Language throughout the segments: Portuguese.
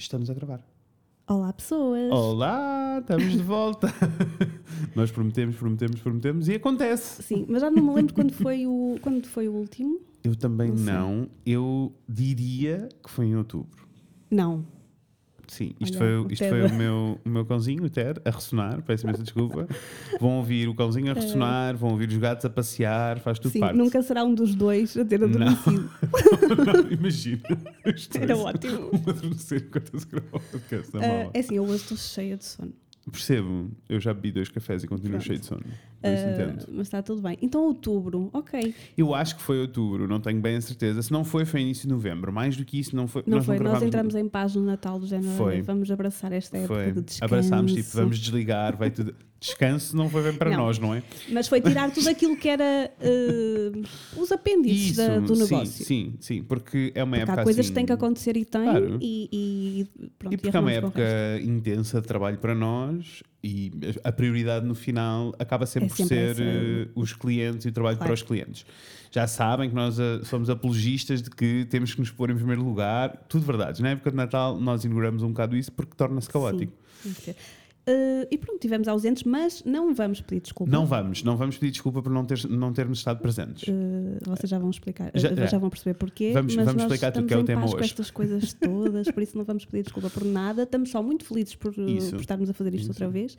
Estamos a gravar. Olá, pessoas! Olá, estamos de volta. Nós prometemos, prometemos, prometemos e acontece. Sim, mas já não me lembro quando foi o, quando foi o último. Eu também Não não. Eu diria que foi em outubro. Não. Sim, isto Olha, foi, o isto Ted. foi o, meu, o meu cãozinho, o Ted, a ressonar, peço imensa desculpa. Vão ouvir o cãozinho a ressonar, vão ouvir os gatos a passear, faz tudo É. Sim, parte. nunca será um dos dois a ter Não. adormecido. Não, dois Era ótimo. Um adormecer enquanto se grava o podcast Ah, é assim, eu hoje estou cheia de sono. Percebo, eu já bebi dois cafés e continuo Pronto. cheio de sono. Isso Ah, mas está tudo bem. Então, outubro, ok. Eu acho que foi outubro, não tenho bem a certeza. Se não foi, foi início de novembro. Mais do que isso, não foi. Não nós foi, nós gravámos- entramos em paz no Natal do género. Foi. Vamos abraçar esta época Foi. de descanso. Abraçámos, tipo, vamos desligar, vai tudo. Descanso não foi bem para Não. nós, não é? Mas foi tirar tudo aquilo que era ah, os apêndices da- do sim, negócio. sim, sim, porque é uma Porque época há coisas assim, que têm que acontecer e têm, Claro. e, e pronto, E porque é uma época intensa de trabalho para nós e a prioridade no final acaba sempre, É por sempre ser essa. eh, os clientes e o trabalho Claro. para os clientes. Já sabem que nós eh, somos apologistas de que temos que nos pôr em primeiro lugar, tudo verdade. Na época de Natal nós ignoramos um bocado isso porque torna-se caótico. Sim, Ah, e pronto, tivemos ausentes, mas não vamos pedir desculpa. Não vamos, não vamos pedir desculpa por não, ter, não termos estado presentes. Uh, vocês já vão explicar, Já- uh, já. vão perceber porquê. Vamos- mas vamos explicar tudo que é o em tema paz com hoje. estas coisas todas, por isso não vamos pedir desculpa por nada. Estamos só muito felizes por, uh, por estarmos a fazer isto Isso. outra vez.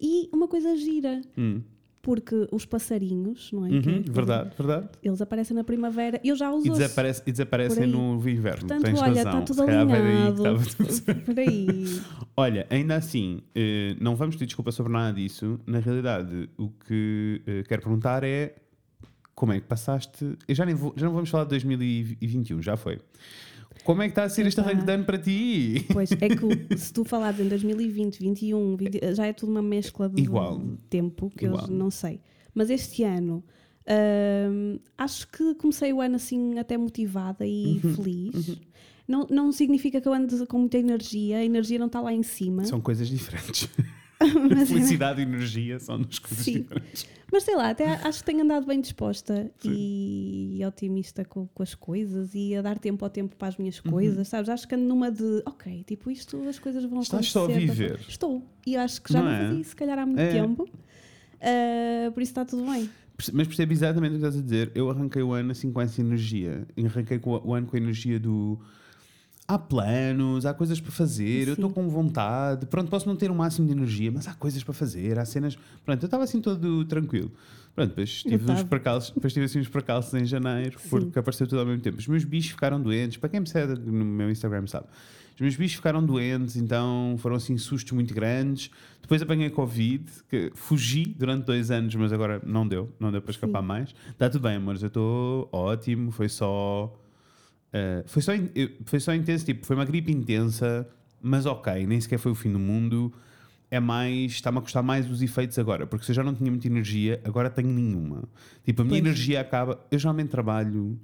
E uma coisa gira, Hum. Porque os passarinhos, não é? Que é Uhum, verdade, verdade. Eles aparecem na primavera. Eu já os E, desaparece, e desaparecem aí. no inverno. Portanto, Tens olha, razão. está tudo alinhado. estava tudo Por aí. Olha, ainda assim, eh, não vamos pedir desculpa sobre nada disso. Na realidade, o que eh, quero perguntar é como é que passaste. Eu já, nem vou- já não vamos falar de 2021, já foi. Como é que está a ser este arranque de ano para ti? Pois é que se tu falares em 2020, 21, 20, já é tudo uma mescla de Igual. tempo que Igual. eu não sei. Mas este ano hum, acho que comecei o ano assim até motivada e Uhum, feliz. Não, não significa que eu ande com muita energia, a energia não está lá em cima. São coisas diferentes. mas, Felicidade e energia são duas coisas Sim. diferentes. mas sei lá, até acho que tenho andado bem disposta e otimista com, com as coisas e a dar tempo ao tempo para as minhas Uhum. coisas, sabes? Acho que ando numa de, ok, tipo isto, as coisas vão Estás só a acontecer. viver. Estou. E acho que já Não não, é? fazia isso, se calhar há muito É. tempo. Ah, por isso está tudo bem. Mas percebo exatamente o que estás a dizer. Eu arranquei o ano assim com essa energia. Arranquei o ano com a energia do. Há planos, há coisas para fazer, eu estou Sim. com vontade. Pronto, posso não ter o máximo de energia, mas há coisas para fazer, há cenas. Pronto, eu estava assim todo tranquilo. Pronto, depois tive, uns percalços, depois tive assim uns percalços em janeiro, Sim. porque apareceu tudo ao mesmo tempo. Os meus bichos ficaram doentes, para quem me segue no meu Instagram sabe. Os meus bichos ficaram doentes, então foram assim sustos muito grandes. Depois apanhei Covid, que fugi durante dois anos, mas agora não deu, não deu para escapar Sim. mais. Está tudo bem, amores, eu estou ótimo, foi só. Eh, foi, só foi só intenso, tipo, foi uma gripe intensa, mas ok, nem sequer foi o fim do mundo. É mais, está-me a custar mais os efeitos agora, porque se eu já não tinha muita energia, agora tenho nenhuma. Tipo, a minha Pois. energia acaba. Eu geralmente trabalho.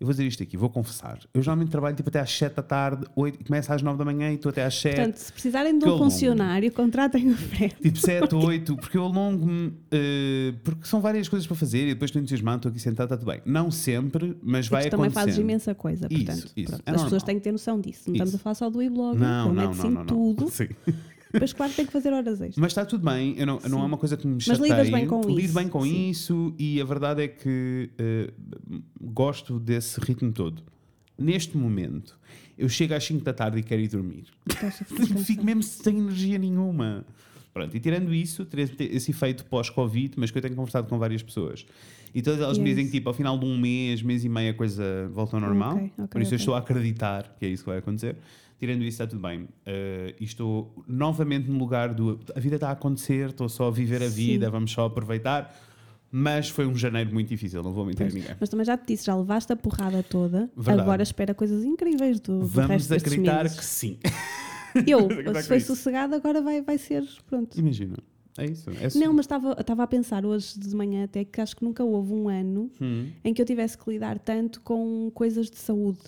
Eu vou dizer isto aqui, vou confessar. Eu geralmente trabalho tipo até às 7 da tarde, 8, começo às 9 da manhã e estou até às 7. Portanto, se precisarem de um funcionário, contratem o Fred. Tipo 7, 8, porque eu alongo-me, eh, porque são várias coisas para fazer e depois estou entusiasmado, estou aqui sentado, está tudo bem. Não sempre, mas vai Porque também fazes acontecendo. imensa coisa. Isso, Portanto, isso, pronto, é as pessoas normal. têm que ter noção disso. Não estamos Isso. a falar só do e-blog, Não, não, não, não. tudo. Sim. Depois, claro, tem que fazer horas extras. Mas está tudo bem, eu não, não é uma coisa que me Mas chateie. lidas bem com Lido isso, bem com sim. isso e a verdade é que eh, gosto desse ritmo todo. Neste momento, eu chego às 5 da tarde e quero ir dormir. A Fico mesmo sem energia nenhuma. Pronto, e tirando isso, esse- efeito pós-Covid, mas que eu tenho conversado com várias pessoas. E todas elas me E é dizem que, tipo, ao final de um mês, mês e meio, a coisa volta ao normal. Ok, ok, Por isso eu ok. estou a acreditar que é isso que vai acontecer. Tirando isso, está tudo bem. Eh, e estou novamente no lugar do. A vida está a acontecer, estou só a viver a Sim. vida, vamos só aproveitar. Mas foi um janeiro muito difícil, não vou mentir a ninguém. Mas também já te disse, já levaste a porrada toda. Verdade. Agora espera coisas incríveis do, do Vamos acreditar que sim. Eu, se foi isso. sossegado, agora vai, vai ser. Pronto. Imagina. É isso. É Não, mas estava estava a pensar hoje de manhã até que acho que nunca houve um ano Hum. em que eu tivesse que lidar tanto com coisas de saúde.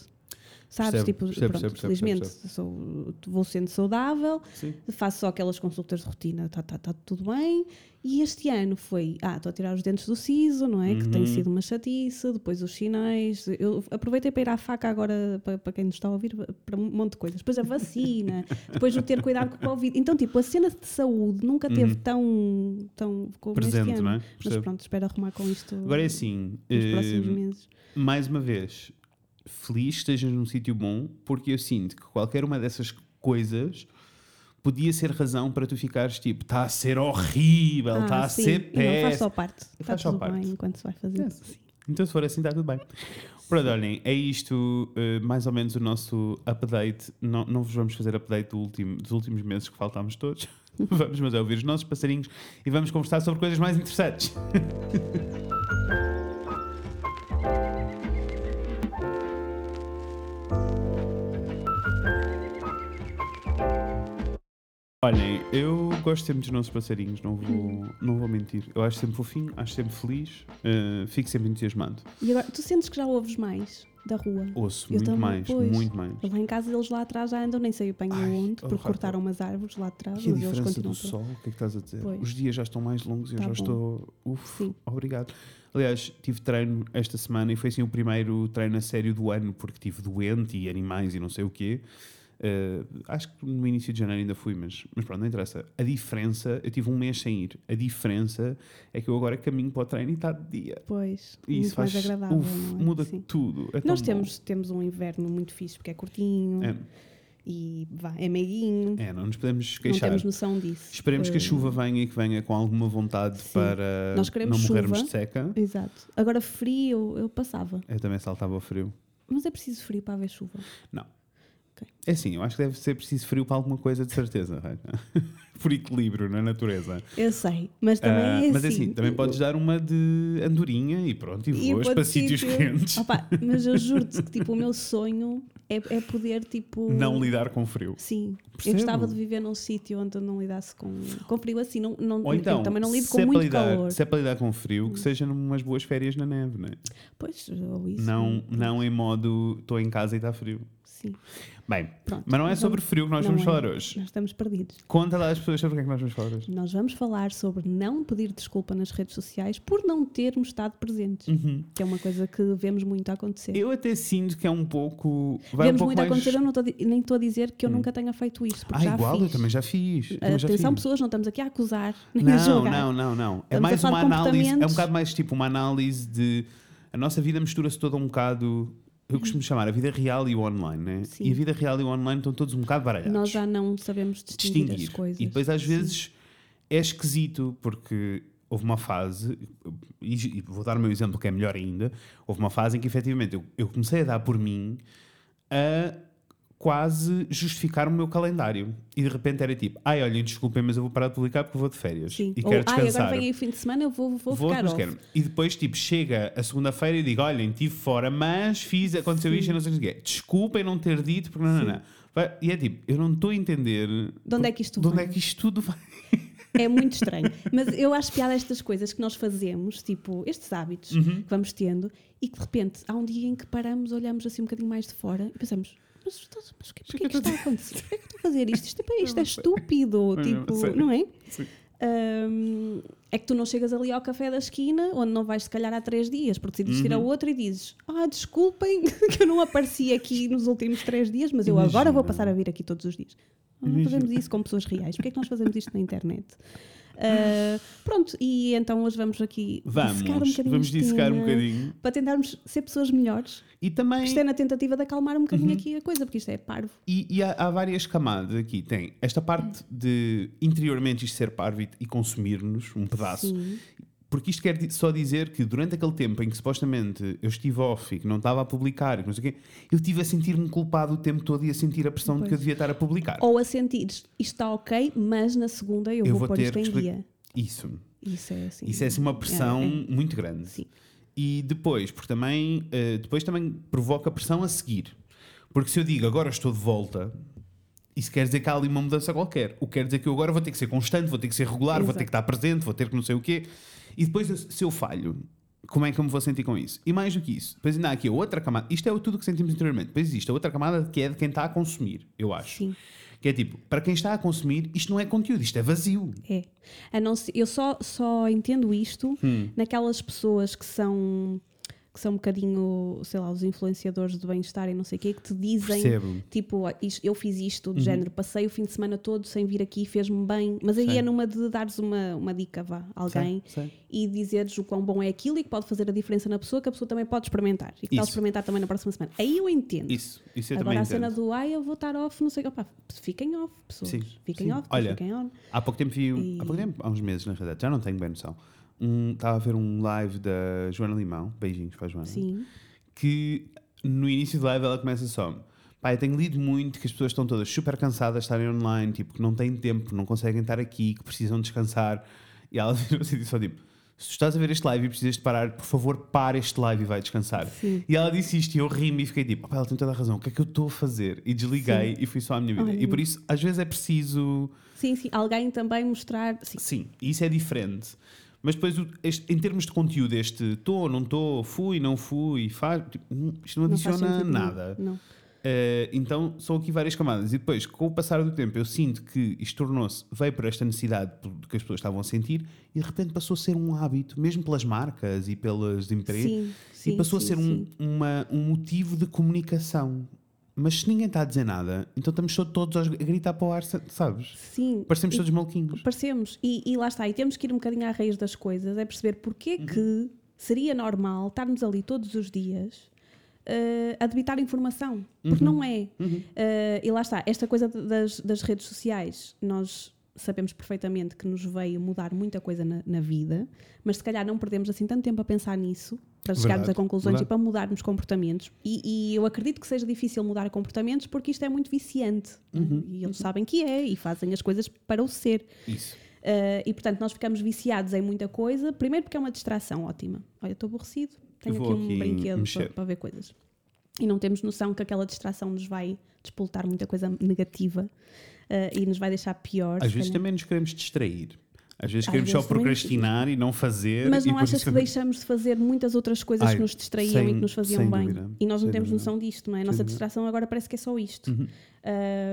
Sabes? Percebo, tipo, percebo, pronto, percebo, felizmente Sou, vou sendo saudável, Sim. faço só aquelas consultas de rotina, está tá, tá tudo bem. E este ano foi, ah, estou a tirar os dentes do siso, não é? Que tem Uhum. sido uma chatice, depois os sinais. Eu aproveitei para ir à faca agora, para, para quem nos está a ouvir, para um monte de coisas. Depois a vacina, depois o ter cuidado com o Covid. Então, tipo, a cena de saúde nunca teve tão, tão como Uhum. Presente, este ano. não é? Mas pronto, espero arrumar com isto Agora é assim, nos eh, próximos meses. mais uma vez, feliz estejas num sítio bom, porque eu sinto que qualquer uma dessas coisas podia ser razão para tu ficares tipo, está a ser horrível, está Ah, a sim, ser e não faz péssimo. só parte. Está Faz só tudo parte. bem enquanto se vai fazer. Então, se for assim, está tudo bem. Pronto, olhem, é isto, eh, mais ou menos o nosso update. Não, não vos vamos fazer update do último, dos últimos meses que faltámos todos. vamos, mas é ouvir os nossos passarinhos e vamos conversar sobre coisas mais interessantes. Olhem, eu gosto sempre dos nossos passarinhos, não vou, não vou mentir. Eu acho sempre fofinho, acho sempre feliz, eh, fico sempre entusiasmado. E agora, tu sentes que já ouves mais da rua? Ouço Eu muito também, mais, pois. muito mais. Lá em casa eles lá atrás já andam, nem sei bem onde, oh, porque cortaram umas árvores lá atrás, E a diferença do sol, o que é que estás a dizer? Pois. Os dias já estão mais longos e eu Tá já bom. estou. Uf, Sim. obrigado. Aliás, tive treino esta semana e foi assim o primeiro treino a sério do ano, porque estive doente e animais e não sei o quê. Eh, acho que no início de janeiro ainda fui, mas, mas pronto, não interessa. A diferença, eu tive um mês sem ir. A diferença é que eu agora caminho para o treino e está de dia. Pois, E isso faz, mais agradável. uf, não é? muda Sim. tudo. É Nós bom. temos, temos um inverno muito fixe, porque é curtinho É, e vá, é meiguinho. é, não nos podemos não queixar. temos noção disso. Esperemos que a Eh, chuva venha e que venha com alguma vontade Sim. para não morrermos chuva. de seca. Exato. Agora, frio, eu passava. Eu também saltava frio. Mas é preciso frio para haver chuva. É assim, eu acho que deve ser preciso frio para alguma coisa, de certeza. Por equilíbrio na natureza. Eu sei, mas também Ah, é mas é assim. assim, também podes dar uma de andorinha e pronto, e E voas para sítios sítio- quentes. Opa, mas eu juro-te que tipo, o meu sonho é, é poder tipo. Não lidar com frio. Sim, Percebo. eu gostava de viver num sítio onde eu não lidasse com, com frio assim. Não, não, Ou então, também não lido com é muito lidar, calor. Se é para lidar com frio, que seja numas boas férias na neve, né? Pois, ou isso. Não, não em modo estou em casa e está frio. Sim, Bem, pronto. mas não é Vamos- sobre frio que nós vamos é. falar hoje. Nós estamos perdidos. Conta lá às pessoas sobre o que é que nós vamos falar hoje. Nós vamos falar sobre não pedir desculpa nas redes sociais por não termos estado presentes, que é uma coisa que vemos muito a acontecer. Uhum. Eu até sinto que é um pouco. Vai vemos um pouco muito a mais... acontecer, eu não a di- nem estou a dizer que eu nunca tenha feito porque Ah, já igual, fiz. eu também já fiz. já Atenção, fiz. pessoas, não estamos aqui a acusar nem a Não, julgar. não, não, não. É Estamos a mais uma análise, é um bocado mais tipo uma análise de a nossa vida mistura-se toda um bocado. Eu costumo chamar a vida real e o online, né? Sim. E a vida real e o online estão todos um bocado baralhados. Nós já não sabemos distinguir, distinguir. as coisas. E depois às Sim. vezes é esquisito porque houve uma fase, e e vou dar o meu exemplo que é melhor ainda, houve uma fase em que efetivamente eu, eu comecei a dar por mim a quase justificar o meu calendário. E de repente era tipo, ai, olhem, desculpem, mas eu vou parar de publicar porque vou de férias. Sim. E Ou, quero ai, descansar. agora vem aí o fim de semana, eu vou, vou, Vou, ficar off. quero. E depois, tipo, chega a segunda-feira e digo: olhem, estive fora, mas fiz, aconteceu isto e não sei o quê. Desculpem não ter dito, porque não, não, não. Vai- E é tipo, eu não estou a entender De onde é que isto de onde vem? é que isto tudo vai. É muito estranho. Mas eu acho piada estas coisas que nós fazemos, tipo, estes hábitos Uhum. que vamos tendo, e que de repente há um dia em que paramos, olhamos assim um bocadinho mais de fora e pensamos. Mas, mas o que, porquê é que está a acontecer? Porquê é que estou a fazer isto? Isto é, isto é estúpido, tipo, sei. não é? Sim. Hum, é que tu não chegas ali ao café da esquina, onde não vais se calhar há três dias, porque decidiste ir Uhum. a outro e dizes: Ah, desculpem que eu não apareci aqui nos últimos três dias, mas eu agora vou Imagina. passar a vir aqui todos os dias. Não Imagina. fazemos isso com pessoas reais. Porquê é que nós fazemos isto na internet? Ah, pronto, e então hoje vamos aqui Vamos, dissecar um bocadinho vamos dissecar um bocadinho. para tentarmos ser pessoas melhores. E também. Isto é na tentativa de acalmar um Uhum. bocadinho aqui a coisa, porque isto é parvo. E, e há, há várias camadas aqui. Tem esta parte de interiormente isto ser parvo e, e consumir-nos um pedaço. Sim. Porque isto quer só dizer que durante aquele tempo em que supostamente eu estive off e que não estava a publicar, não sei o quê, eu estive a sentir-me culpado o tempo todo e a sentir a pressão de que eu Pois. devia estar a publicar. Ou a sentir isto está ok, mas na segunda eu, Eu vou, vou pôr ter isto em dia. Isso. Isso é assim. Isso é assim uma pressão É, é. muito grande. Sim. E depois, porque também, eh, depois também provoca pressão a seguir. Porque se eu digo agora estou de volta, isso quer dizer que há ali uma mudança qualquer. O que quer dizer que eu agora vou ter que ser constante, vou ter que ser regular, vou ter Exato. que estar presente, vou ter que não sei o quê. E depois, se eu falho, como é que eu me vou sentir com isso? E mais do que isso, depois ainda há aqui a outra camada. Isto é tudo que sentimos interiormente. Depois existe a outra camada que é de quem está a consumir, eu acho. Sim. Que é tipo, para quem está a consumir, isto não é conteúdo, isto é vazio. É. A não ser- eu só, só entendo isto Hum. naquelas pessoas que são que são um bocadinho, sei lá, os influenciadores do bem-estar e não sei o quê, que te dizem Percebo. tipo, "Ah, eu fiz isto Uhum. de género, passei o fim de semana todo sem vir aqui, fez-me bem, mas aí Sei. é numa de dares uma, uma dica, vá, a alguém Sei, sei. e dizeres o quão bom é aquilo e que pode fazer a diferença na pessoa, que a pessoa também pode experimentar e que está a experimentar também na próxima semana. Aí eu entendo. Isso, isso eu Agora também a cena entendo. do ai, eu vou estar off, não sei o que. Opá, fiquem off, pessoas. Sim, Fiquem sim. off, Olha, fiquem on. Há pouco tempo vi, E- há pouco tempo, há uns meses na realidade, já não tenho bem noção. Um, estava a ver um live da Joana Limão, beijinhos para a Joana, Sim. que no início do live ela começa só. Eu tenho lido muito que as pessoas estão todas super cansadas de estarem online, tipo, que não têm tempo, não conseguem estar aqui, que precisam descansar. E ela disse só tipo: se tu estás a ver este live e precisas de parar, por favor, para este live e vai descansar. Sim. E ela disse isto e eu ri-me e fiquei tipo: "Pá, ela tem toda a razão, o que é que eu estou a fazer? E desliguei e fui só à minha vida. Olha. E por isso, às vezes é preciso. Sim, sim. Alguém também mostrar. Sim. Sim, isso é diferente. Mas depois, este- em termos de conteúdo, este estou, não estou, fui, não fui, faz, tipo, não- isto não Não adiciona nenhum. nada. Não. Eh, então são aqui várias camadas. E depois, com o passar do tempo, eu sinto que isto tornou-se, veio por esta necessidade que as pessoas estavam a sentir e de repente passou a ser um hábito, mesmo pelas marcas e pelas empresas, Sim, sim. e passou sim, a ser um, uma- um motivo de comunicação. Mas se ninguém está a dizer nada, então estamos todos a gritar para o ar, sa- sabes? Sim. Parecemos E- todos maluquinhos. Parecemos. E, e lá está. E temos que ir um bocadinho à raiz das coisas. É perceber porque Uhum. que seria normal estarmos ali todos os dias eh, a debitar informação. Porque Uhum. não é. Eh, e lá está. Esta coisa das, das redes sociais, nós sabemos perfeitamente que nos veio mudar muita coisa na, na vida, mas se calhar não perdemos assim tanto tempo a pensar nisso para chegarmos Verdade, a conclusões verdade. e para mudarmos comportamentos. E, e eu acredito que seja difícil mudar comportamentos porque isto é muito viciante. né? Uhum. E eles sabem que é e fazem as coisas para o ser. Isso. Uh, e portanto nós ficamos viciados em muita coisa, primeiro porque é uma distração ótima. Olha, estou aborrecido, tenho aqui um aqui brinquedo para, para ver coisas. E não temos noção que aquela distração nos vai despoltar muita coisa negativa uh, e nos vai deixar pior. Às vezes calhar. também nos queremos distrair. Às vezes Às queremos só vezes nos- procrastinar e não fazer. Mas não achas que deixamos de fazer muitas outras coisas Ai, que nos distraíam sem- e que nos faziam bem? dúvida, E nós não temos dúvida. noção disto, não é? A nossa distração agora parece que é só isto. Uhum.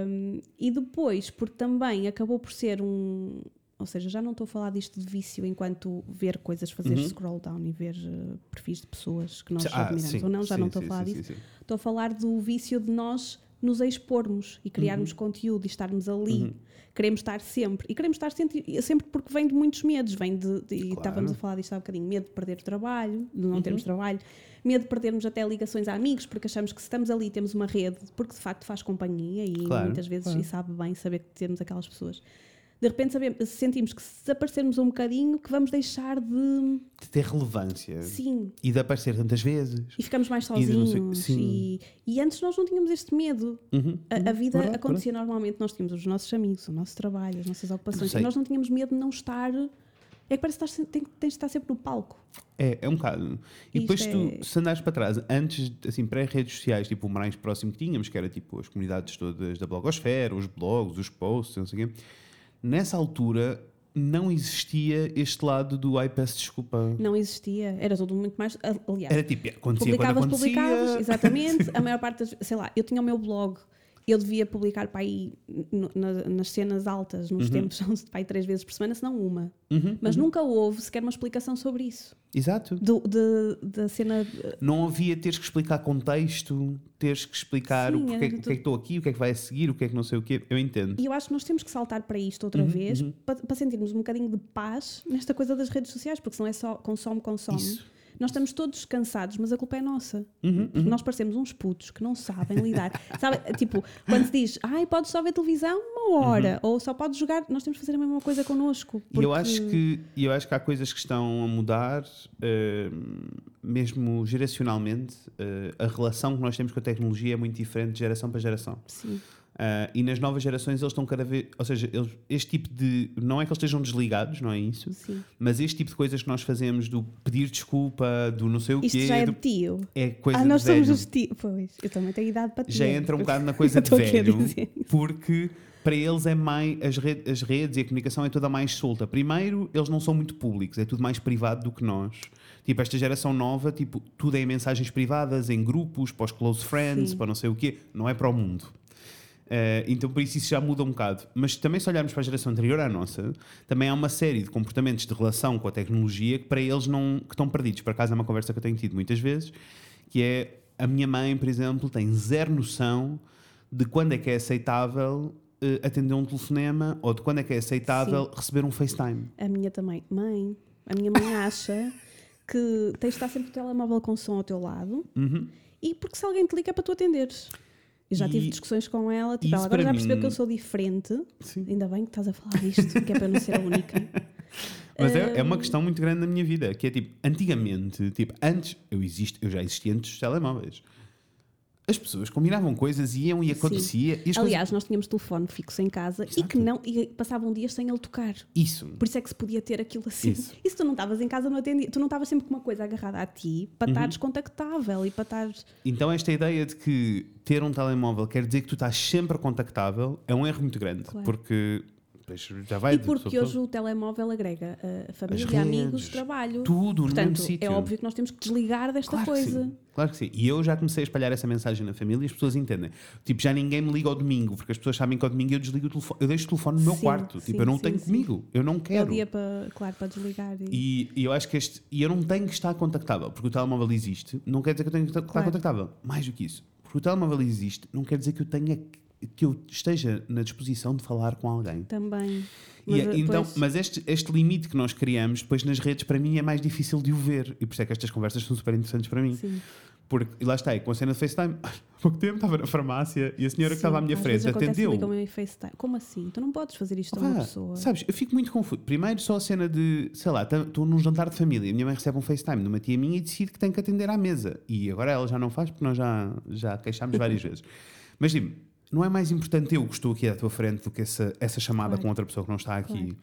Um, e depois, porque também acabou por ser um. Ou seja, já não estou a falar disto de vício enquanto ver coisas, fazer Uhum. scroll down e ver uh, perfis de pessoas que nós Ah, admiramos sim, ou não, já sim, não estou a falar sim, disso. Estou a falar do vício de nós nos expormos e criarmos Uhum. conteúdo e estarmos ali. Queremos estar sempre. E queremos estar sempre, sempre porque vem de muitos medos. Vem de, de- e Claro. estávamos a falar disto há bocadinho: medo de perder o trabalho, de não Uhum. termos trabalho, medo de perdermos até ligações a amigos, porque achamos que se estamos ali temos uma rede, porque de facto faz companhia e Claro, muitas vezes claro. e sabe bem saber que temos aquelas pessoas. De repente sabemos, sentimos que se desaparecermos um bocadinho, que vamos deixar de. De ter relevância. Sim, E de aparecer tantas vezes. e ficamos mais E de não sei- sozinhos. E, e antes nós não tínhamos este medo. Uhum, A, a uhum. vida Verdade, acontecia normalmente, nós tínhamos os nossos amigos, o nosso trabalho, as nossas ocupações, e nós não tínhamos medo de não estar. É que parece que estás, tens de estar sempre no palco. É, é um bocado. E depois é- tu, se andares para trás, antes, assim, pré-redes sociais, tipo o mais próximo que tínhamos, que era tipo as comunidades todas da blogosfera, os blogs, os posts, não sei o quê, nessa altura não existia este lado do ai, peço desculpa. Não existia, era tudo muito mais. Aliás, Era tipo, acontecia publicavas, quando acontecia. publicavas, exatamente. A maior parte das. Sei lá, eu tinha o meu blog, eu devia publicar para aí no- na- nas cenas altas, nos tempos, para aí três vezes por semana, se não uma. Uhum, Mas nunca houve sequer uma explicação sobre isso. Exato. Do, de, da cena. Não havia teres que explicar contexto, teres que explicar Sim, o, porquê, era o que é que estou aqui, o que é que vai a seguir, o que é que não sei o quê. Eu entendo. E eu acho que nós temos que saltar para isto Uhum, outra vez para, para sentirmos um bocadinho de paz nesta coisa das redes sociais, porque senão é só consome, consome. Isso. Nós estamos todos cansados, mas a culpa é nossa. Uhum, Porque nós parecemos uns putos que não sabem lidar. Sabe, tipo, quando se diz, ai, podes só ver televisão uma hora, ou só podes jogar, nós temos que fazer a mesma coisa connosco. Uhum. E eu porque- acho que eu acho que há coisas que estão a mudar, eh, mesmo geracionalmente. eh, a relação que nós temos com a tecnologia é muito diferente de geração para geração. Sim, Ah, e nas novas gerações eles estão cada vez. Ou seja, eles, este tipo de. Não é que eles estejam desligados, não é isso? Sim. Mas este tipo de coisas que nós fazemos do pedir desculpa, do não sei o Isto quê. já é do- de tio. é coisa Ah, nós velho. somos os tios. Pois, eu também tenho idade para ti. Já entra um bocado na coisa de velho, porque para eles é mais. As, as redes e a comunicação é toda mais solta. Primeiro, eles não são muito públicos, é tudo mais privado do que nós. Tipo, esta geração nova, tipo, tudo é em mensagens privadas, em grupos, para os close friends, Sim. para não sei o quê, não é para o mundo. Eh, então, por isso, isso já muda um bocado. Mas também, se olharmos para a geração anterior à nossa, também há uma série de comportamentos de relação com a tecnologia que para eles não que estão perdidos. Por acaso, é uma conversa que eu tenho tido muitas vezes, que é a minha mãe, por exemplo, tem zero noção de quando é que é aceitável eh, atender um telefonema ou de quando é que é aceitável receber um FaceTime. A minha também. Mãe, a minha mãe acha que tens de estar sempre o telemóvel com som ao teu lado Uhum. e porque se alguém te liga é para tu atenderes. Eu já tive E- discussões com ela, tipo, ela agora já percebeu mim- que eu sou diferente. Sim. Ainda bem que estás a falar disto, que é para não ser a única. Mas é, é uma questão muito grande na minha vida, que é tipo, antigamente, tipo, antes, eu, existo, eu já existia antes dos telemóveis. As pessoas combinavam coisas, iam e acontecia. E Aliás, nós tínhamos telefone fixo em casa e Exato. que não, e passavam dias sem ele tocar. coisas, isso. Por isso é que se podia ter aquilo assim. Isso. E se tu não estavas em casa, não atendia. Tu não estavas sempre com uma coisa agarrada a ti para Uhum. estares contactável e para estares. Então, esta ideia de que ter um telemóvel quer dizer que tu estás sempre contactável é um erro muito grande. Claro. Porque pois, já vai E porque hoje o telemóvel agrega a família, redes, amigos, trabalho. tudo no Portanto, mesmo sítio. é óbvio que nós temos que desligar desta Claro coisa. Que. Claro que sim. E eu já comecei a espalhar essa mensagem na família e as pessoas entendem. Tipo, já ninguém me liga ao domingo, porque as pessoas sabem que ao domingo eu desligo o telefone. Eu deixo o telefone no meu Sim, quarto. sim, tipo, eu não sim, tenho comigo. Eu não É o quero. dia para, claro, para desligar. E... E, e eu acho que este. E eu não tenho que estar contactável, porque o telemóvel existe, não quer dizer que eu tenho que estar Claro. contactável. Mais do que isso. Porque o telemóvel existe, não quer dizer que eu tenha que eu esteja na disposição de falar com alguém. Também. E é- Mas, então, pois, mas este, este limite que nós criamos depois nas redes, para mim, é mais difícil de o ver. E por isso é que estas conversas são super interessantes para mim. sim. Porque, e lá está, é com a cena de FaceTime, há pouco tempo estava na farmácia e a senhora que estava à Sim, minha frente atendeu. ligam-me em FaceTime. Como assim? Tu não podes fazer isto a uma pessoa. Sabes, eu fico muito confuso. Primeiro, só a cena de, sei lá, estou num jantar de família, a minha mãe recebe um FaceTime de uma tia minha e decide que tem que atender à mesa. E agora ela já não faz porque nós já, já queixámos várias vezes. Mas digo não é mais importante eu que estou aqui à tua frente do que essa, essa chamada Claro. com outra pessoa que não está aqui. Claro.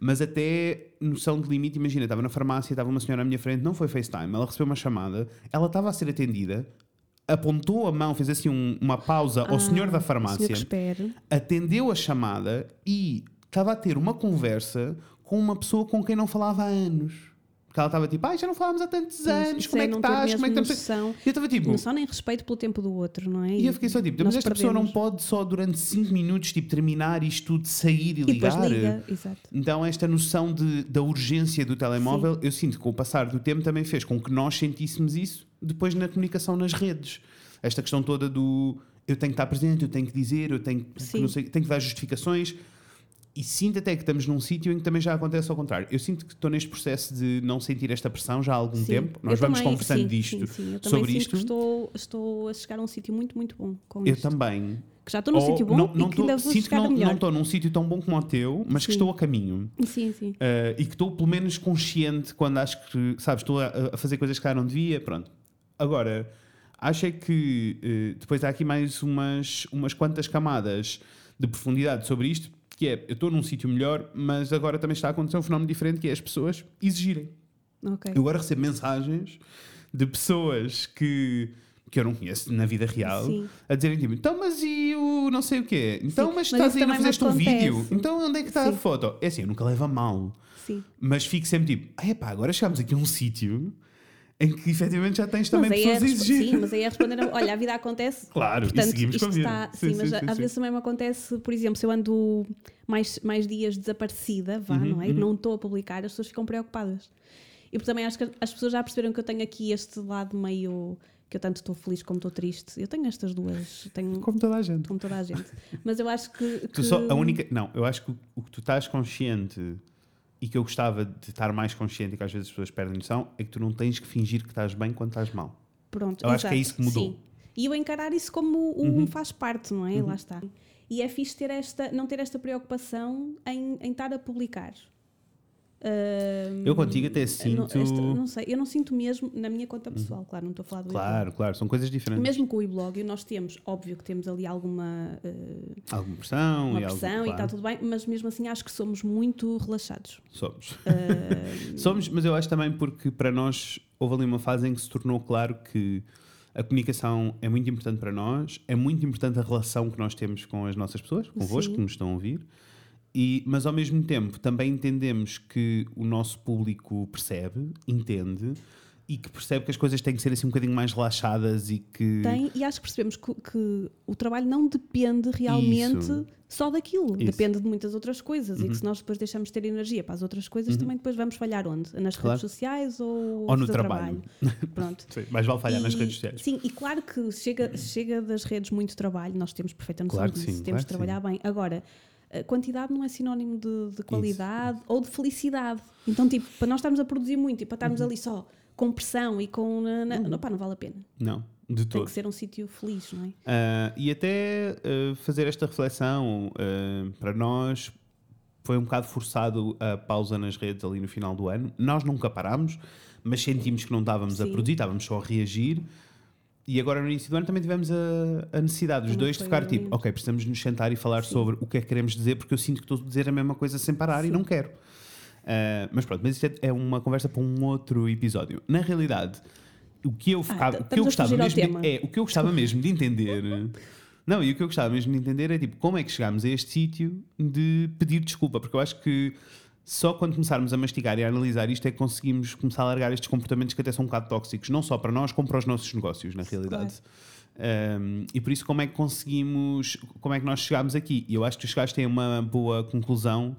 Mas até noção de limite, imagina, estava na farmácia, estava uma senhora à minha frente, não foi FaceTime, ela recebeu uma chamada, ela estava a ser atendida, apontou a mão, fez assim um- uma pausa ao Ah, senhor da farmácia senhor atendeu a chamada e estava a ter uma conversa com uma pessoa com quem não falava há anos. Porque ela estava tipo, ai, já não falávamos há tantos anos, como é que estás? Como é que estamos? E eu estava tipo, Não só nem respeito pelo tempo do outro, não é? e eu fiquei só tipo, mas esta pessoa não perdemos. pode só durante 5 minutos tipo, terminar isto tudo, sair e E ligar. liga, exato. Então, esta noção de, da urgência do telemóvel, eu sinto que com o passar do tempo também fez com que nós sentíssemos isso depois na comunicação nas redes. Esta questão toda do eu tenho que estar presente, eu tenho que dizer, eu tenho, que Sim. sei, tenho que dar justificações. E sinto até que estamos num sítio em que também já acontece ao contrário. Eu sinto que estou neste processo de não sentir esta pressão já há algum Sim. tempo. Nós vamos também, conversando sim, disto, sim, sim. Eu também sobre sinto isto. Que estou, estou a chegar a um sítio muito, muito bom com Eu isto. também. Que já estou num Ou sítio bom não, e não que tô- ainda vou sinto que não não estou num sítio tão bom como o teu, mas que estou a caminho. Sim, sim. Uh, e que estou pelo menos consciente quando acho que, sabes, estou a, a fazer coisas que já não devia, pronto. Agora, acho é que uh, depois há aqui mais umas, umas quantas camadas de profundidade sobre isto, que é, eu estou num sítio melhor, mas agora também está a acontecer um fenómeno diferente, que é as pessoas exigirem. Ok. Eu agora recebo mensagens de pessoas que, que eu não conheço na vida real Sim. a dizerem tipo, então mas e o não sei o quê? Então Sim, mas estás aí, não fizeste um vídeo? Então onde é que está a Sim. foto? É assim, eu nunca levo a mal. Mas fico sempre tipo, ah, epá, agora chegámos aqui a um sítio em que efetivamente já tens também é pessoas a exigir. Sim, mas aí é responder, a- olha, a vida acontece. Claro, Portanto, e seguimos isto com a vida. está, sim, mas às vezes também me acontece, por exemplo, se eu ando mais, mais dias desaparecida, vá, Uhum, não é? Não estou a publicar, as pessoas ficam preocupadas. E porque também acho que as pessoas já perceberam que eu tenho aqui este lado meio que eu tanto estou feliz como estou triste. Eu tenho estas duas, tenho Como toda a gente. como toda a gente. Mas eu acho que, Tu que- só, a única, não, eu acho que o que tu estás consciente e que eu gostava de estar mais consciente e que às vezes as pessoas perdem noção é que tu não tens que fingir que estás bem quando estás mal. Pronto, Eu acho que é exato, isso que mudou. Uhum. Sim. E eu encarar isso como um faz parte, não é? Lá está. E é fixe ter esta, não ter esta preocupação em, em estar a publicar. Uh, Eu contigo até não, sinto. esta- não sei, eu não sinto mesmo na minha conta pessoal, claro, não estou a falar do e-blog. Claro, claro, são coisas diferentes. Mesmo com o e-blog, nós temos, óbvio que temos ali alguma uh, Alguma pressão uma e algo. pressão e claro, está tudo bem, mas mesmo assim acho que somos muito relaxados. Somos. Uh, Somos, mas eu acho também porque para nós houve ali uma fase em que se tornou claro que a comunicação é muito importante para nós, é muito importante a relação que nós temos com as nossas pessoas, convosco, Sim. que nos estão a ouvir, e, mas ao mesmo tempo também entendemos que o nosso público percebe, entende e que percebe que as coisas têm que ser assim um bocadinho mais relaxadas e que. tem, e acho que percebemos que, que o trabalho não depende realmente Isso. só daquilo, Isso. Uhum. depende de muitas outras coisas e que se nós depois deixamos de ter energia para as outras coisas, também depois vamos falhar onde? Nas Claro. redes sociais ou, Ou no fazer trabalho. Pronto. Sim, mais vale falhar nas E- redes sociais. Sim, e claro que chega, chega das redes muito trabalho, nós temos perfeita noção Claro que disso, sim, temos claro de trabalhar bem. Agora, quantidade não é sinónimo de, de qualidade ou de felicidade. Então, tipo, para nós estarmos a produzir muito e para estarmos Uhum. ali só com pressão e com. Na, na, opá, não vale a pena. Não, de Tem todo. que ser um sítio feliz, não é? Ah, e até ah, fazer esta reflexão ah, para nós foi um bocado forçado a pausa nas redes ali no final do ano. Nós nunca parámos, mas sentimos que não estávamos a Sim. produzir, estávamos só a reagir. E agora no início do ano também tivemos a, a necessidade, os Também dois, de ficar tipo, ok, precisamos nos sentar e falar Sim. sobre o que é que queremos dizer, porque eu sinto que estou a dizer a mesma coisa sem parar e não quero. Ah, mas pronto, mas isto é, é uma conversa para um outro episódio. Na realidade, o que eu ficava, o que eu gostava mesmo de, é, o que eu gostava mesmo de entender. Não, e o que eu gostava mesmo de entender é tipo, como é que chegámos a este sítio de pedir desculpa, porque eu acho que só quando começarmos a mastigar e a analisar isto é que conseguimos começar a largar estes comportamentos que até são um bocado tóxicos, não só para nós, como para os nossos negócios, na realidade. Um, e por isso, como é que conseguimos, como é que nós chegámos aqui? E eu acho que os gajos têm uma boa conclusão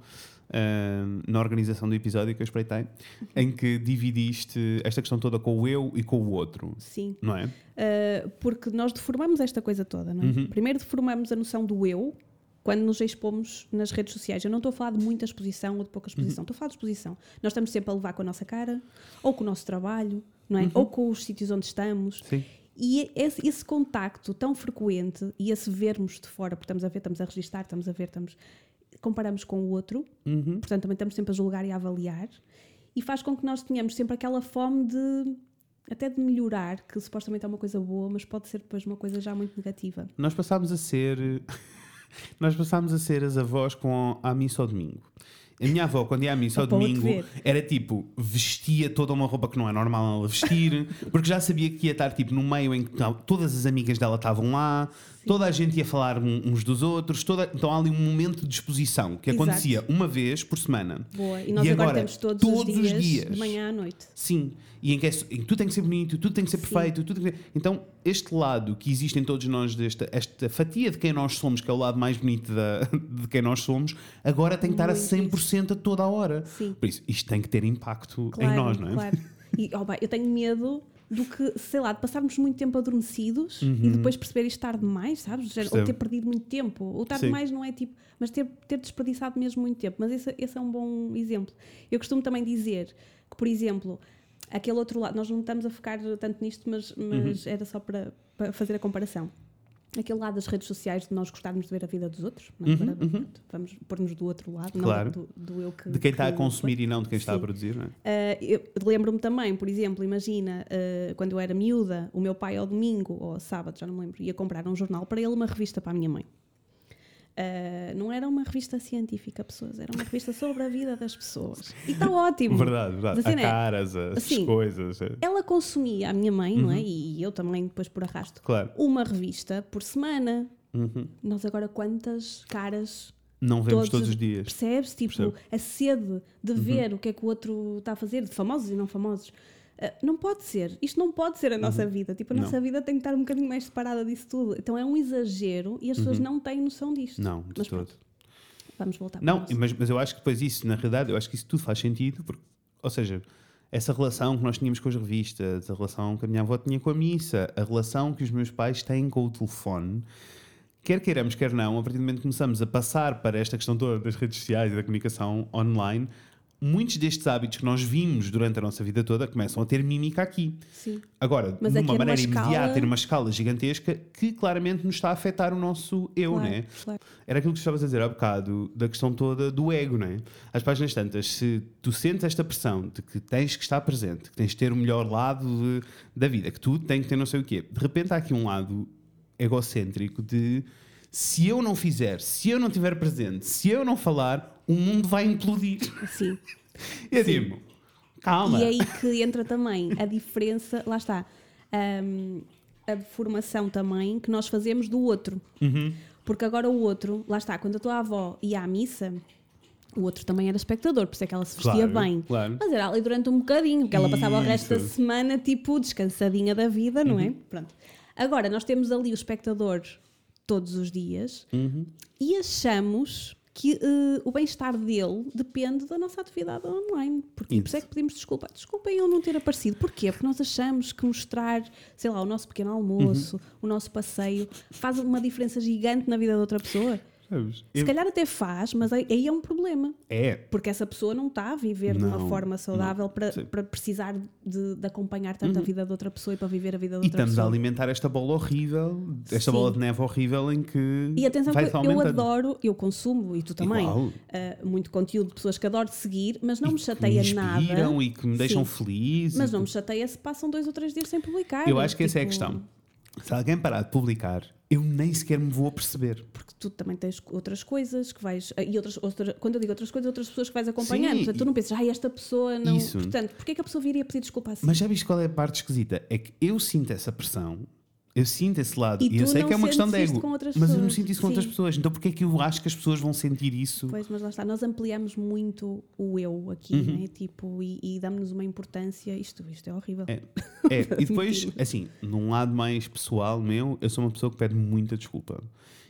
um, na organização do episódio que eu espreitei, em que dividiste esta questão toda com o eu e com o outro, Sim. não é? Uh, porque nós deformamos esta coisa toda, não é? Uhum. Primeiro deformamos a noção do eu quando nos expomos nas redes sociais. Eu não estou a falar de muita exposição ou de pouca Uhum. exposição, estou a falar de exposição. Nós estamos sempre a levar com a nossa cara, ou com o nosso trabalho, não Uhum. é? Ou com os sítios onde estamos. Sim. E esse, esse contacto tão frequente e esse vermos de fora, porque estamos a ver, estamos a registar, estamos a ver, estamos comparamos com o outro, Uhum. portanto também estamos sempre a julgar e a avaliar, e faz com que nós tenhamos sempre aquela fome de até de melhorar, que supostamente é uma coisa boa, mas pode ser depois uma coisa já muito negativa. Nós passámos a ser. Nós passámos a ser as avós com a missa ao domingo. A minha avó, quando ia à missa ao É para outro domingo, era tipo, vestia toda uma roupa que não é normal ela vestir, porque já sabia que ia estar tipo no meio em que todas as amigas dela estavam lá, toda a gente ia falar uns dos outros, toda, então há ali um momento de exposição que Exato. acontecia uma vez por semana. Boa. E nós E agora, agora, temos todos, todos os, os dias, dias. de manhã à noite. Sim, e em que, é, em que tudo tem que ser bonito, tudo tem que ser Sim. perfeito. Tudo que- Então, este lado que existe em todos nós, desta, esta fatia de quem nós somos, que é o lado mais bonito da, de quem nós somos, agora tem que estar a Muito 100% a toda a hora. Sim. Por isso, isto tem que ter impacto Claro, em nós, não é? claro. E oh, bem, eu tenho medo do que, sei lá, de passarmos muito tempo adormecidos Uhum. e depois perceber isto tarde demais, sabes? Ou Percebo. ter perdido muito tempo. Ou tarde Sim. demais não é tipo, mas ter, ter desperdiçado mesmo muito tempo. Mas esse, esse é um bom exemplo. Eu costumo também dizer que, por exemplo, aquele outro lado, nós não estamos a focar tanto nisto, mas, Uhum. mas era só para, para fazer a comparação. Aquele lado das redes sociais de nós gostarmos de ver a vida dos outros, não é? Para- pronto, vamos pôr-nos do outro lado, Uhum, Claro. não do, do eu que. De quem está a que- consumir e não de quem está a produzir, não é? Uh, lembro-me também, por exemplo, imagina, uh, quando eu era miúda, o meu pai ao domingo, ou ao sábado, já não me lembro, ia comprar um jornal para ele, uma revista para a minha mãe. Uh, não era uma revista científica, pessoas, era uma revista sobre a vida das pessoas. E está ótimo. Verdade, verdade. Assim, Há né? caras, as Assim, coisas. é. Ela consumia, a minha mãe, não é? Uhum. E eu também, depois por arrasto, Claro. uma revista por semana. Uhum. Nós agora quantas caras Não vemos Todos todos, os- dias. Percebes? Tipo, a sede de Uhum. ver o que é que o outro está a fazer, de famosos e não famosos. Ah, não pode ser. Isto não pode ser a nossa vida. Tipo, a Uhum. Não. nossa vida tem que estar um bocadinho mais separada disso tudo. Então é um exagero e as pessoas Uhum. não têm noção disto. Não, de Mas todo. pronto, vamos voltar para Não, mas, mas eu acho que depois isso, na realidade, eu acho que isso tudo faz sentido, porque, ou seja, essa relação que nós tínhamos com as revistas, a relação que a minha avó tinha com a missa, a relação que os meus pais têm com o telefone, quer queiramos, quer não, a partir do momento que começamos a passar para esta questão toda das redes sociais e da comunicação online, muitos destes hábitos que nós vimos durante a nossa vida toda começam a ter mímica aqui. Sim. Agora, Mas de aqui uma é maneira escala- imediata, numa escala gigantesca, que claramente nos está a afetar o nosso eu, Claro, né? claro. Era aquilo que estavas a dizer há bocado, da questão toda do ego, né? Às páginas tantas, se tu sentes esta pressão de que tens que estar presente, que tens de ter o melhor lado de- da vida, que tu tens que ter não sei o quê, de repente há aqui um lado egocêntrico de se eu não fizer, se eu não estiver presente, se eu não falar, o mundo vai implodir. Sim. E é tipo, calma. E é aí que entra também a diferença, lá está, hum, a deformação também que nós fazemos do outro. Uhum. Porque agora o outro, lá está, quando a tua avó ia à missa, o outro também era espectador, por isso é que ela se vestia Claro, bem. claro. Mas era ali durante um bocadinho, porque ela passava o resto da Isso. Uhum. semana, tipo, descansadinha da vida, não é? Pronto. Agora, nós temos ali o espectador todos os dias Uhum. e achamos que eh, o bem-estar dele depende da nossa atividade online. Porque por isso é que pedimos desculpa. Desculpem eu não ter aparecido. Porquê? Porque nós achamos que mostrar, sei lá, o nosso pequeno almoço, o nosso passeio, faz uma diferença gigante na vida da outra pessoa. Sabes? Se Eu- calhar até faz, mas aí é um problema. É, Porque essa pessoa não está a viver de Não, uma forma saudável para. Uhum. precisar de, de acompanhar tanto a vida de outra pessoa e para viver a vida de E outra estamos a pessoa. alimentar esta bola horrível, esta Sim. bola de neve horrível em que E atenção, que vai eu, adoro, eu consumo, e tu também, uh, muito conteúdo de pessoas que adoro seguir, mas não E me que chateia me nada. e que me deixam Sim. feliz. Mas e não me que- chateia se passam dois ou três dias sem publicar. Eu acho que essa é a Tipo, questão. Se alguém parar de publicar, eu nem sequer me vou aperceber. Porque tu também tens outras coisas que vais. E outras, outra, quando eu digo outras coisas, outras pessoas que vais acompanhando. Sim, Portanto, tu não pensas, ai, esta pessoa não. Isso. Portanto, porquê que a pessoa viria pedir desculpa assim? Mas já viste qual é a parte esquisita? É que eu sinto essa pressão, eu sinto esse lado, E e, eu sei que é uma questão de ego, outras mas eu não pessoas. sinto isso com outras Sim. pessoas. Então porquê é que eu acho que as pessoas vão sentir isso? Pois, mas lá está, nós ampliamos muito o eu aqui, Uhum. né? Tipo, e, e damos-nos uma importância. Isto, isto é horrível. É, é, e depois, assim, num lado mais pessoal meu, eu sou uma pessoa que pede muita desculpa.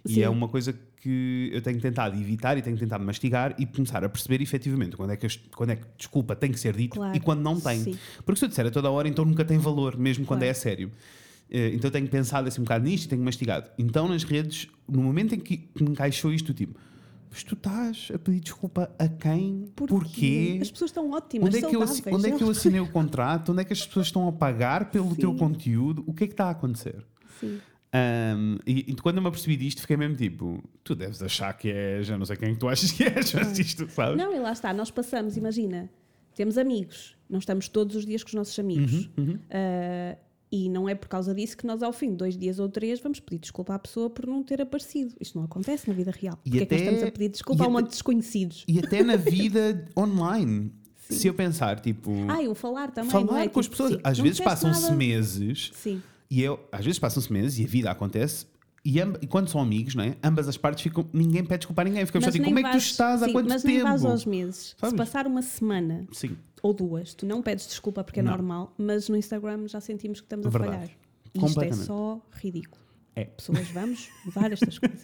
E Sim. é uma coisa que eu tenho tentado evitar e tenho tentado mastigar e começar a perceber efetivamente quando é que, quando é que desculpa tem que ser dito Claro. e quando não tem. Sim. Porque se eu disser a toda hora, então nunca tem valor, mesmo quando Claro. é a sério. Eh, Então eu tenho pensado assim um bocado nisto e tenho mastigado. Então nas redes, no momento em que me encaixou isto, tipo, mas tu estás a pedir desculpa a quem? Porquê? Porquê? As pessoas estão ótimas, Onde é, que eu, onde é que eu assinei o contrato? Onde é que as pessoas estão a pagar pelo teu Sim. conteúdo? O que é que está a acontecer? Sim. Ahm, e, e quando eu me apercebi disto, fiquei mesmo tipo: tu deves achar que és, eu não sei quem tu achas que és, mas isto, sabes? Não, e lá está, nós passamos, imagina, temos amigos, não estamos todos os dias com os nossos amigos. Uhum, Ah, e não é por causa disso que nós, ao fim de dois dias ou três, vamos pedir desculpa à pessoa por não ter aparecido. Isto não acontece na vida real. E Porque é que nós até- estamos a pedir desculpa a um até- monte de desconhecidos? E até na vida online. Se eu pensar, tipo, Ah, eu falar também. falar é? com as Tipo, pessoas, sim, às vezes passam-se meses Sim, e eu, às vezes passam-se meses e a vida acontece. E, e quando são amigos, não é? ambas as partes ficam. Ninguém pede desculpa a ninguém. Ficamos mas nem como é que tu vais- estás? há sim, quanto mas nem tempo? vais aos meses. Sabes? Se passar uma semana Sim. ou duas, tu não pedes desculpa porque é Não. normal, mas no Instagram já sentimos que estamos a Verdade. falhar. E isto é só ridículo. É. Pessoas, vamos mudar estas coisas.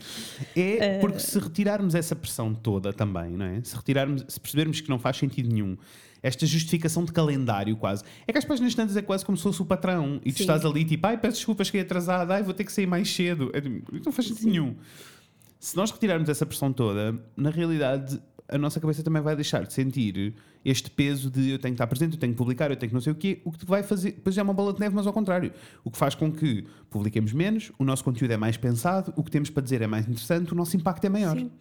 É porque se retirarmos essa pressão toda também, não é? Se retirarmos, se percebermos que não faz sentido nenhum, esta justificação de calendário quase, é que as páginas tantas é quase como se fosse o patrão e tu Sim. estás ali tipo, ai, peço desculpas, cheguei atrasada, ai, vou ter que sair mais cedo. É, tipo, não faz sentido nenhum. Se nós retirarmos essa pressão toda, na realidade a nossa cabeça também vai deixar de sentir este peso de eu tenho que estar presente, eu tenho que publicar, eu tenho que não sei o quê, o que vai fazer, depois é uma bola de neve, mas ao contrário. O que faz com que publiquemos menos, o nosso conteúdo é mais pensado, o que temos para dizer é mais interessante, o nosso impacto é maior. Sim.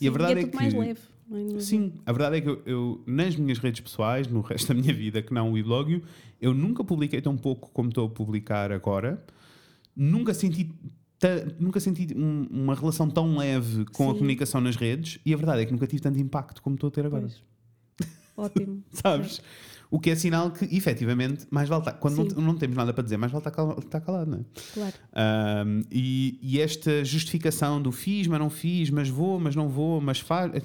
E a Sim, verdade é é tudo que. mais leve. é? No- Sim, a verdade é que eu, eu, nas minhas redes pessoais, no resto da minha vida, que não o e-blogio, eu nunca publiquei tão pouco como estou a publicar agora. Nunca senti, nunca senti um- uma relação tão leve com a Sim. comunicação nas redes e a verdade é que nunca tive tanto impacto como estou a ter agora. Ótimo. Sabes? O que é sinal que, efetivamente, mais vale estar. Quando não, não temos nada para dizer, mais vale estar calado, estar calado não é? Claro. Ahm, e, e esta justificação do fiz, mas não fiz, mas vou, mas não vou, mas faz. é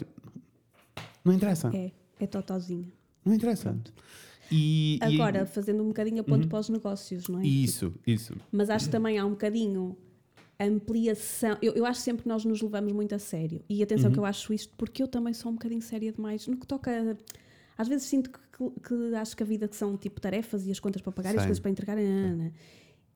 Não interessa. É, é totalzinha. Não interessa. E, e- Agora, fazendo um bocadinho a ponto para os negócios, não é? Isso, isso. Mas acho que também há um bocadinho ampliação. Eu, eu acho sempre que nós nos levamos muito a sério. E atenção que eu acho isto porque eu também sou um bocadinho séria demais. No que toca. Às vezes sinto que, que- que acho que a vida que são tipo tarefas e as contas para pagar e as coisas para entregar. nanana.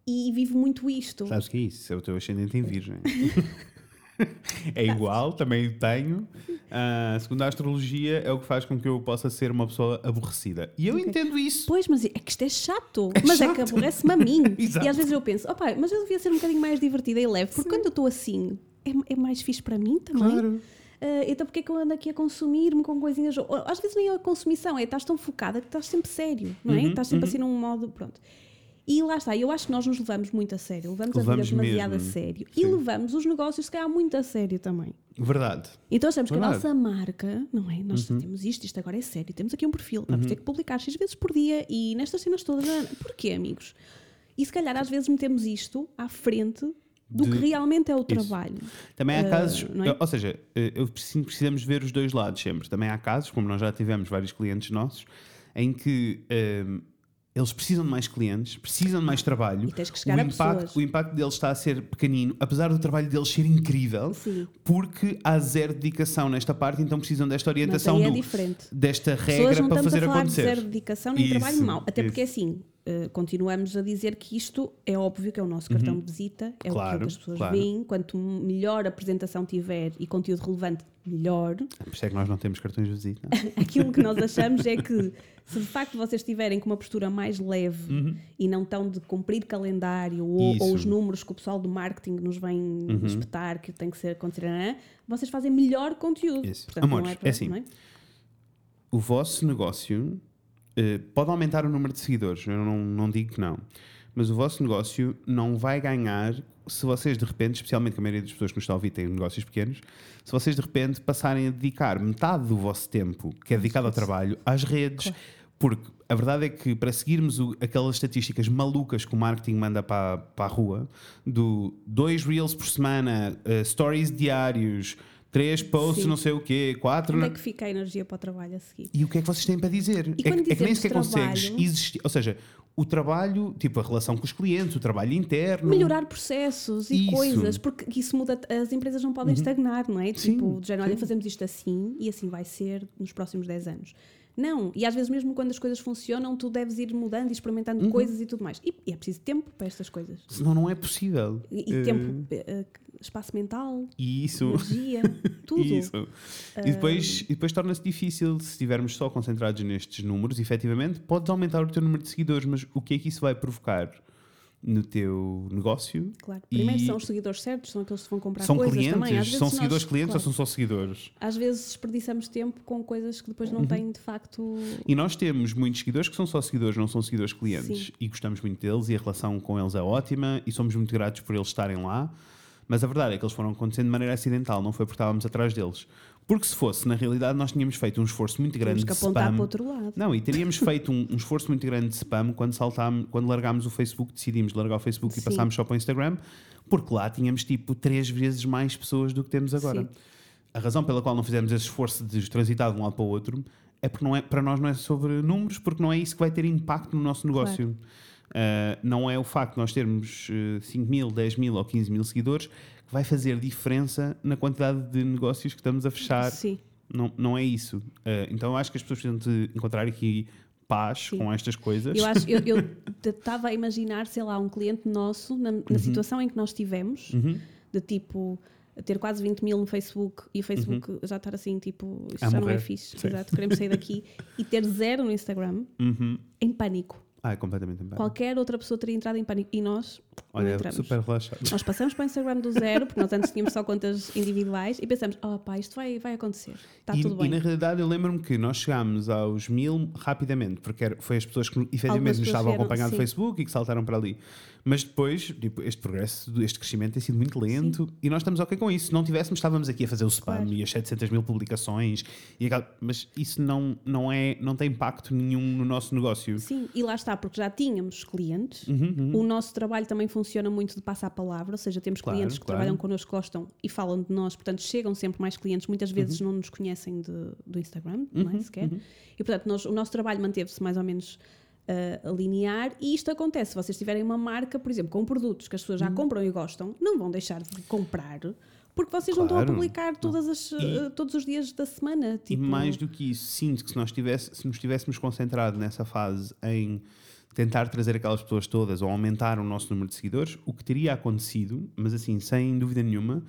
E vivo muito isto. Sabes que é isso? É o teu ascendente em virgem. é igual, também tenho. Ah, segundo a astrologia, é o que faz com que eu possa ser uma pessoa aborrecida. E eu Ok. entendo isso. Pois, mas é que isto é chato. mas é que chato. aborrece-me a mim. E às vezes eu penso, opa, mas eu devia ser um bocadinho mais divertida e leve, porque quando eu estou assim, é, é mais fixe para mim também. Claro. Ah, então porque é que eu ando aqui a consumir-me com coisinhas? Às vezes nem é a consumição, é estás tão focada que estás sempre sério, não é? Uhum, estás sempre assim num modo. Pronto. E lá está, eu acho que nós nos levamos muito a sério, levamos, Levamos a vida demasiado mesmo, a sério sim. e levamos os negócios, se calhar, muito a sério também. Verdade. Então achamos que a Verdade. nossa marca, não é? Nós Uhum. temos isto, isto agora é sério, temos aqui um perfil, vamos ter que publicar X vezes por dia e nestas cenas todas. Porquê, amigos? E se calhar às vezes metemos isto à frente do De- que realmente é o trabalho. Também há Ah, casos, não é? ou seja, eh, eu preciso- precisamos ver os dois lados sempre. Também há casos, como nós já tivemos vários clientes nossos, em que ehm, eles precisam de mais clientes, precisam de mais trabalho. E tens que chegar o impacto, pessoas. O impacto deles está a ser pequenino, apesar do trabalho deles ser incrível, Sim. porque há zero dedicação nesta parte, então precisam desta orientação é do- diferente. desta pessoas regra não para fazer a falar acontecer. de zero dedicação nem Isso, trabalho mau. Até porque isso. assim, eh, continuamos a dizer que isto é óbvio que é o nosso cartão de visita, é Uhum. Claro, o que as pessoas claro. veem. Quanto melhor apresentação tiver e conteúdo relevante, melhor. Por isso é que nós não temos cartões de visita. Aquilo que nós achamos é que se de facto vocês estiverem com uma postura mais leve e não tão de cumprir calendário ou, ou Uhum. Uhum. os números que o pessoal do marketing nos vem espetar que tem que ser acontecer, né? vocês fazem melhor conteúdo. Isso. Portanto, não Amores, para- é assim. não é? o vosso negócio pode aumentar o número de seguidores, eu não, não digo que não, mas o vosso negócio não vai ganhar se vocês de repente, especialmente que a maioria das pessoas que nos estão a ouvir têm negócios pequenos, se vocês de repente passarem a dedicar metade do vosso tempo, que é dedicado ao trabalho, às redes. Porque a verdade é que para seguirmos o- aquelas estatísticas malucas que o marketing manda para, para a rua, do dois reels por semana, eh, stories diários, três posts, Sim. não sei o quê, quatro. Onde é que fica a energia para o trabalho a seguir? e o que é que vocês têm para dizer? É, é que nem sequer consegues trabalho- existir. Ou seja, o trabalho, tipo a relação com os clientes, o trabalho interno. Melhorar processos e Isso. Uhum. coisas, porque isso muda, as empresas não podem estagnar, não é? Sim, Tipo, de género, olha, fazemos isto assim e assim vai ser nos próximos 10 anos. Não, e às vezes mesmo quando as coisas funcionam, tu deves ir mudando e experimentando Uhum. coisas e tudo mais. E, e é preciso tempo para estas coisas. Senão não é possível. E, e tempo, eh, espaço mental, isso. energia, tudo. Isso. E depois, e depois torna-se difícil se estivermos só concentrados nestes números. Efetivamente, podes aumentar o teu número de seguidores, mas o que é que isso vai provocar no teu negócio? Claro. Primeiro são os seguidores certos, são aqueles que vão comprar São coisas clientes? também. Às vezes São nós- seguidores clientes claro, ou são só seguidores? Às vezes desperdiçamos tempo com coisas que depois não Uhum. têm de facto. E nós temos muitos seguidores que são só seguidores, não são seguidores clientes. Sim. E gostamos muito deles e a relação com eles é ótima e somos muito gratos por eles estarem lá. Mas a verdade é que eles foram acontecendo de maneira acidental, não foi porque estávamos atrás deles. Porque se fosse, na realidade, nós tínhamos feito um esforço muito grande Temos que de apontar spam. para o outro lado. Não, e teríamos feito um, um esforço muito grande de spam quando saltámos, quando largámos o Facebook, decidimos largar o Facebook e Sim. passámos só para o Instagram, porque lá tínhamos tipo três vezes mais pessoas do que temos agora. Sim. A razão pela qual não fizemos esse esforço de transitar de um lado para o outro é porque não é, para nós não é sobre números, porque não é isso que vai ter impacto no nosso negócio. Uh, não é o facto de nós termos uh, 5 mil, 10 mil ou 15 mil seguidores vai fazer diferença na quantidade de negócios que estamos a fechar Sim. não, não é isso. Uh, então eu acho que as pessoas precisam de encontrar aqui paz Sim. com estas coisas. Eu acho, eu estava a imaginar, sei lá, um cliente nosso na, Uhum. na situação em que nós tivemos, de tipo ter quase 20 mil no Facebook e o Facebook já estar assim, tipo, isto Uhum. A já não é fixe, Sim. exato, queremos sair daqui e ter zero no Instagram Uhum. em pânico. Ah, é completamente em pânico. Qualquer outra pessoa teria entrado em pânico e nós Olha, entramos. super relaxado. Nós passamos para o Instagram do zero, porque nós antes tínhamos só contas individuais e pensamos, oh pá, isto vai, vai acontecer, está e, tudo e bem. na realidade eu lembro-me que nós chegámos aos mil rapidamente, porque foi as pessoas que efetivamente nos estavam a vieram, acompanhar no sim. Facebook e que saltaram para ali. Mas depois, tipo, este progresso, este crescimento tem sido muito lento e nós estamos ok com isso. Se não tivéssemos, estávamos aqui a fazer o spam Claro. e as 700 mil publicações, e aquela- mas isso não, não, é, não tem impacto nenhum no nosso negócio. Sim, e lá está, porque já tínhamos clientes. Uhum, O nosso trabalho também funciona muito de passar a palavra, ou seja, temos Claro, clientes que claro. trabalham connosco, gostam e falam de nós, portanto, chegam sempre mais clientes, muitas vezes Uhum. não nos conhecem de- do Instagram, não é, sequer. E, portanto, nós- o nosso trabalho manteve-se mais ou menos ah, linear e isto acontece. Se vocês tiverem uma marca, por exemplo, com produtos que as pessoas já Uhum. compram e gostam, não vão deixar de comprar. Porque vocês não estão a Claro. publicar todas as, E- ah, todos os dias da semana. E Tipo, mais do que isso, sinto que se nós tivesse, se nos tivéssemos concentrado nessa fase em tentar trazer aquelas pessoas todas ou aumentar o nosso número de seguidores, o que teria acontecido, mas assim, sem dúvida nenhuma,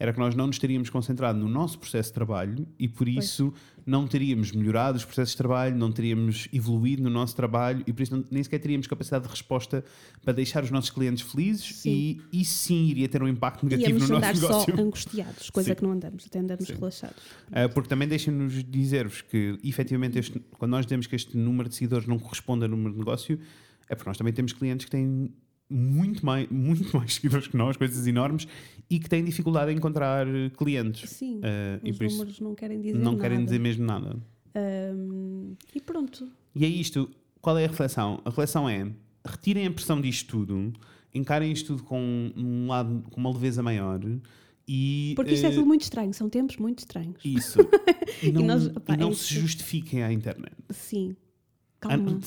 era que nós não nos teríamos concentrado no nosso processo de trabalho e por isso não teríamos melhorado os processos de trabalho, não teríamos evoluído no nosso trabalho e por isso não- nem sequer teríamos capacidade de resposta para deixar os nossos clientes felizes Sim. e isso sim iria ter um impacto negativo Íamos no nosso andar negócio. só angustiados, coisa Sim. que não andamos, até andamos Sim. relaxados. Uh, porque também deixem-nos dizer-vos que, efetivamente, este- quando nós dizemos que este número de seguidores não corresponde ao número de negócio, é porque nós também temos clientes que têm muito mais, muito mais seguidores que nós, coisas enormes, e que têm dificuldade em encontrar uh, clientes. Sim, Uh, e os isso números não querem dizer não nada. querem dizer mesmo nada. Ahm, e pronto. E é isto. Qual é a reflexão? A reflexão é: retirem a pressão disto tudo, encarem isto tudo com um lado, com uma leveza maior e. Porque isto é uh, tudo muito estranho, são tempos muito estranhos. Isso. E não, nós- e opá, não é se isso. justifiquem à internet. Sim. Calma.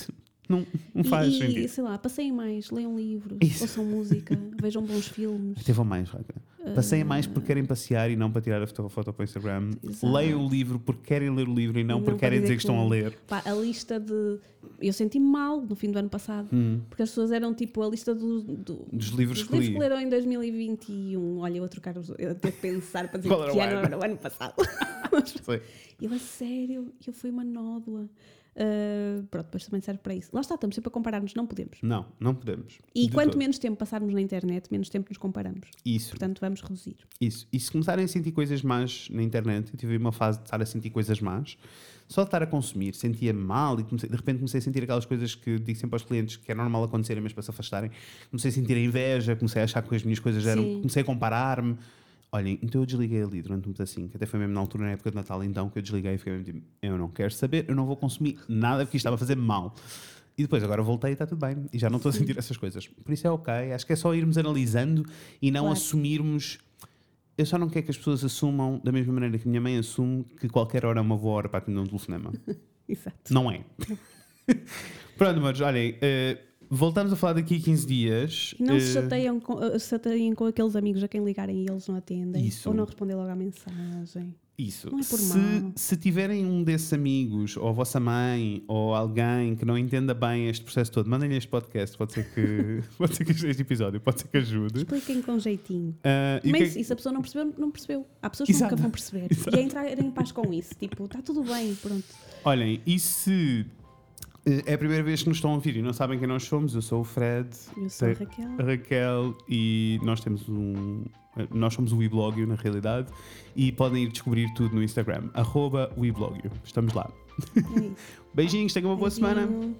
Não, não faz e, sentido. e, sei lá, passeiem mais, leiam livros, Isso. ouçam música, vejam bons filmes. Até vão mais, Raca. Passeiem mais porque querem passear e não para tirar a foto, foto para o Instagram. Exato. Leiam o livro porque querem ler o livro e não, Não porque querem dizer que que estão a ler. Pá, a lista de. Eu senti-me mal no fim do ano passado, Hum. porque as pessoas eram tipo a lista do, do- Dos livros dos que li. livros que leram em 2021. Olha, eu vou trocar os. Eu até pensar para dizer que o ano ano? era o ano passado. Sei. Eu, a sério, eu fui uma nódoa. Ah, pronto, depois também serve para isso. Lá está, estamos sempre a comparar-nos, não podemos. Não, não podemos. E quanto todo. menos tempo passarmos na internet, menos tempo nos comparamos. Isso, Portanto, vamos reduzir. isso. E se começarem a sentir coisas más na internet, eu tive uma fase de estar a sentir coisas más, só de estar a consumir, sentia mal e comecei- de repente comecei a sentir aquelas coisas que digo sempre aos clientes que é normal acontecerem, mas para se afastarem. Comecei a sentir a inveja, comecei a achar que as minhas coisas eram. Sim. Comecei a comparar-me. Olhem, então eu desliguei ali durante um pedacinho, que até foi mesmo na altura, na época de Natal, então, que eu desliguei e fiquei mesmo tipo, eu não quero saber, eu não vou consumir nada porque isto estava a fazer mal. E depois, agora voltei e está tudo bem. E já não estou a sentir essas coisas. Por isso é ok. Acho que é só irmos analisando e não Claro. assumirmos. Eu só não quero que as pessoas assumam da mesma maneira que minha mãe assume que qualquer hora é uma boa hora para atender um telefonema. Exato. Não é. Pronto, mas olhem, eh, voltamos a falar daqui a 15 dias. Não se Eh, chateiam com, uh, se chateiem com aqueles amigos a quem ligarem e eles não atendem. Isso. Ou não respondem logo à mensagem. Isso. Não é por se, mal. se tiverem um desses amigos, ou a vossa mãe, ou alguém que não entenda bem este processo todo, mandem-lhe este podcast. Pode ser que, pode ser que este episódio pode ser que ajude. Expliquem com jeitinho. O Mas que se a pessoa não percebeu, não percebeu. Há pessoas que Exato. nunca vão perceber. Exato. E é entrar em paz com isso. Tipo, está tudo bem, pronto. Olhem, e se eh, é a primeira vez que nos estão a ouvir e não sabem quem nós somos. Eu sou o Fred. Eu sou a Raquel. Raquel e nós temos um. Nós somos o Weblogio na realidade e podem ir descobrir tudo no Instagram, arroba Weblogio. Estamos lá. É Beijinhos, tenham uma Beijinho. boa semana.